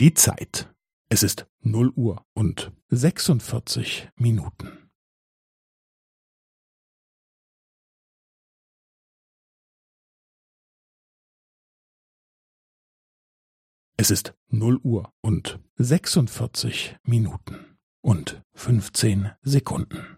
Die Zeit. Es ist null Uhr und sechsundvierzig Minuten. Es ist null Uhr und sechsundvierzig Minuten und fünfzehn Sekunden.